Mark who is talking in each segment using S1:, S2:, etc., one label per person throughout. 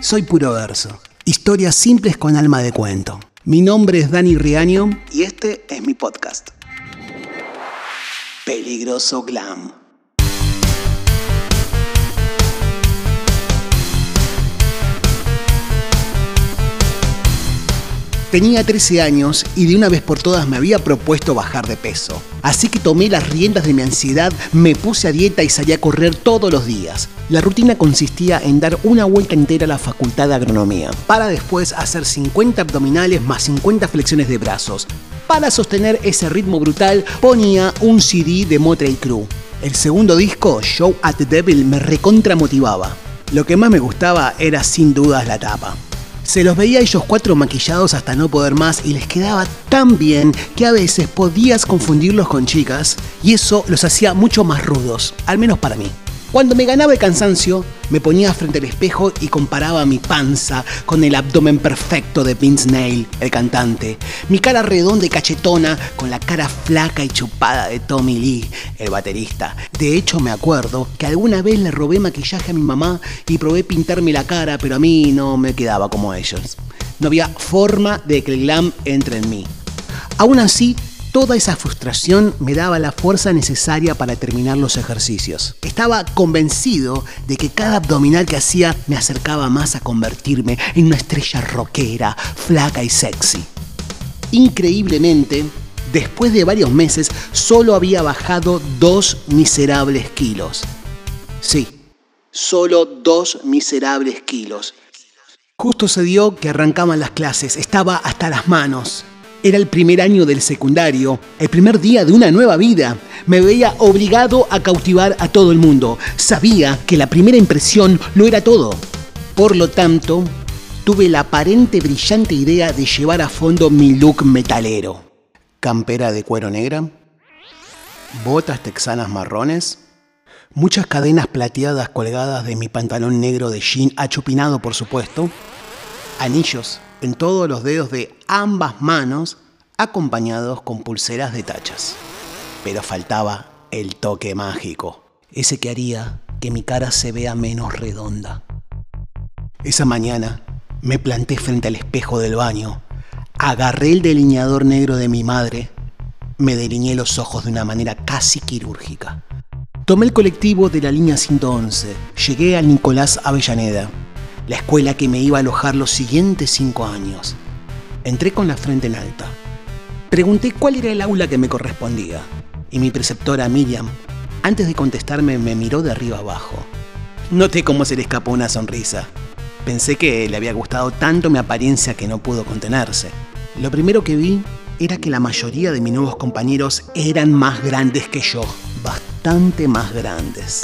S1: Soy puro verso. Historias simples con alma de cuento. Mi nombre es Dani Riaño y este es mi podcast. Peligroso Glam. Tenía 13 años y de una vez por todas me había propuesto bajar de peso. Así que tomé las riendas de mi ansiedad, me puse a dieta y salí a correr todos los días. La rutina consistía en dar una vuelta entera a la facultad de agronomía, para después hacer 50 abdominales más 50 flexiones de brazos. Para sostener ese ritmo brutal ponía un CD de Motley Crue. El segundo disco, Show at the Devil, me recontramotivaba. Lo que más me gustaba era sin dudas la tapa. Se los veía ellos cuatro maquillados hasta no poder más y les quedaba tan bien que a veces podías confundirlos con chicas y eso los hacía mucho más rudos, al menos para mí. Cuando me ganaba el cansancio, me ponía frente al espejo y comparaba mi panza con el abdomen perfecto de Vince Nail, el cantante, mi cara redonda y cachetona con la cara flaca y chupada de Tommy Lee, el baterista. De hecho, me acuerdo que alguna vez le robé maquillaje a mi mamá y probé pintarme la cara, pero a mí no me quedaba como ellos. No había forma de que el glam entre en mí. Aún así, Toda esa frustración me daba la fuerza necesaria para terminar los ejercicios. Estaba convencido de que cada abdominal que hacía me acercaba más a convertirme en una estrella rockera, flaca y sexy. Increíblemente, después de varios meses, solo había bajado dos miserables kilos. Sí, solo dos miserables kilos. Justo se dio que arrancaban las clases, estaba hasta las manos. Era el primer año del secundario, el primer día de una nueva vida. Me veía obligado a cautivar a todo el mundo. Sabía que la primera impresión no era todo. Por lo tanto, tuve la aparente brillante idea de llevar a fondo mi look metalero. Campera de cuero negra, botas texanas marrones, muchas cadenas plateadas colgadas de mi pantalón negro de jean achupinado por supuesto, anillos en todos los dedos de ambas manos, acompañados con pulseras de tachas. Pero faltaba el toque mágico, ese que haría que mi cara se vea menos redonda. Esa mañana me planté frente al espejo del baño, agarré el delineador negro de mi madre, me delineé los ojos de una manera casi quirúrgica. Tomé el colectivo de la línea 111, llegué al Nicolás Avellaneda la escuela que me iba a alojar los siguientes cinco años. Entré con la frente en alta. Pregunté cuál era el aula que me correspondía y mi preceptora Miriam, antes de contestarme, me miró de arriba abajo. Noté cómo se le escapó una sonrisa. Pensé que le había gustado tanto mi apariencia que no pudo contenerse. Lo primero que vi era que la mayoría de mis nuevos compañeros eran más grandes que yo, bastante más grandes.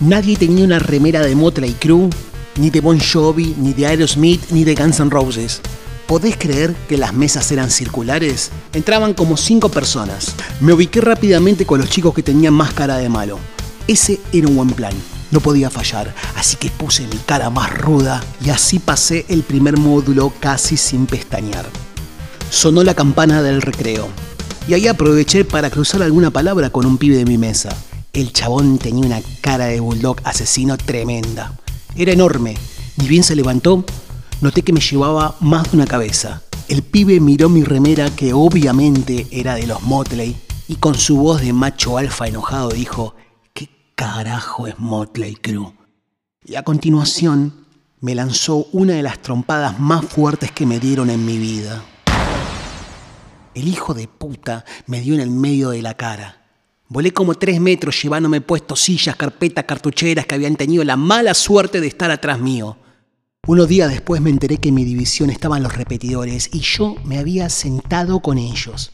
S1: Nadie tenía una remera de Motley Crue ni de Bon Jovi, ni de Aerosmith, ni de Guns N' Roses. ¿Podés creer que las mesas eran circulares? Entraban como cinco personas. Me ubiqué rápidamente con los chicos que tenían más cara de malo. Ese era un buen plan. No podía fallar, así que puse mi cara más ruda y así pasé el primer módulo casi sin pestañear. Sonó la campana del recreo y ahí aproveché para cruzar alguna palabra con un pibe de mi mesa. El chabón tenía una cara de bulldog asesino tremenda. Era enorme. Ni bien se levantó, noté que me llevaba más de una cabeza. El pibe miró mi remera, que obviamente era de los Motley, y con su voz de macho alfa enojado dijo, ¿qué carajo es Motley Crue? Y a continuación me lanzó una de las trompadas más fuertes que me dieron en mi vida. El hijo de puta me dio en el medio de la cara. Volé como tres metros llevándome puesto sillas, carpetas, cartucheras que habían tenido la mala suerte de estar atrás mío. Unos días después me enteré que en mi división estaban los repetidores y yo me había sentado con ellos.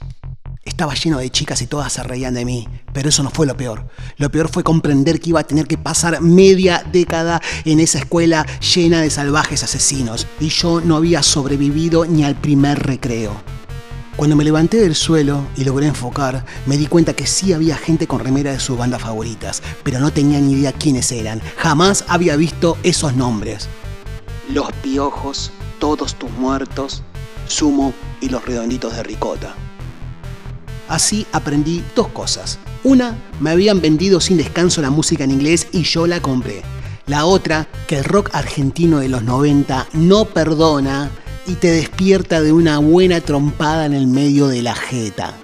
S1: Estaba lleno de chicas y todas se reían de mí, pero eso no fue lo peor. Lo peor fue comprender que iba a tener que pasar media década en esa escuela llena de salvajes asesinos y yo no había sobrevivido ni al primer recreo. Cuando me levanté del suelo y logré enfocar, me di cuenta que sí había gente con remera de sus bandas favoritas, pero no tenía ni idea quiénes eran. Jamás había visto esos nombres. Los piojos, todos tus muertos, Sumo y los redonditos de ricota. Así aprendí dos cosas. Una, me habían vendido sin descanso la música en inglés y yo la compré. La otra, que el rock argentino de los 90 no perdona y te despierta de una buena trompada en el medio de la jeta.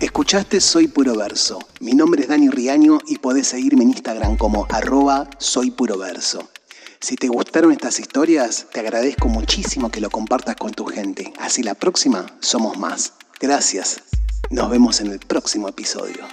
S1: Escuchaste Soy Puro Verso. Mi nombre es Dani Riaño y podés seguirme en Instagram como arroba Soy Puro Verso. Si te gustaron estas historias, te agradezco muchísimo que lo compartas con tu gente. Así la próxima somos más. Gracias. Nos vemos en el próximo episodio.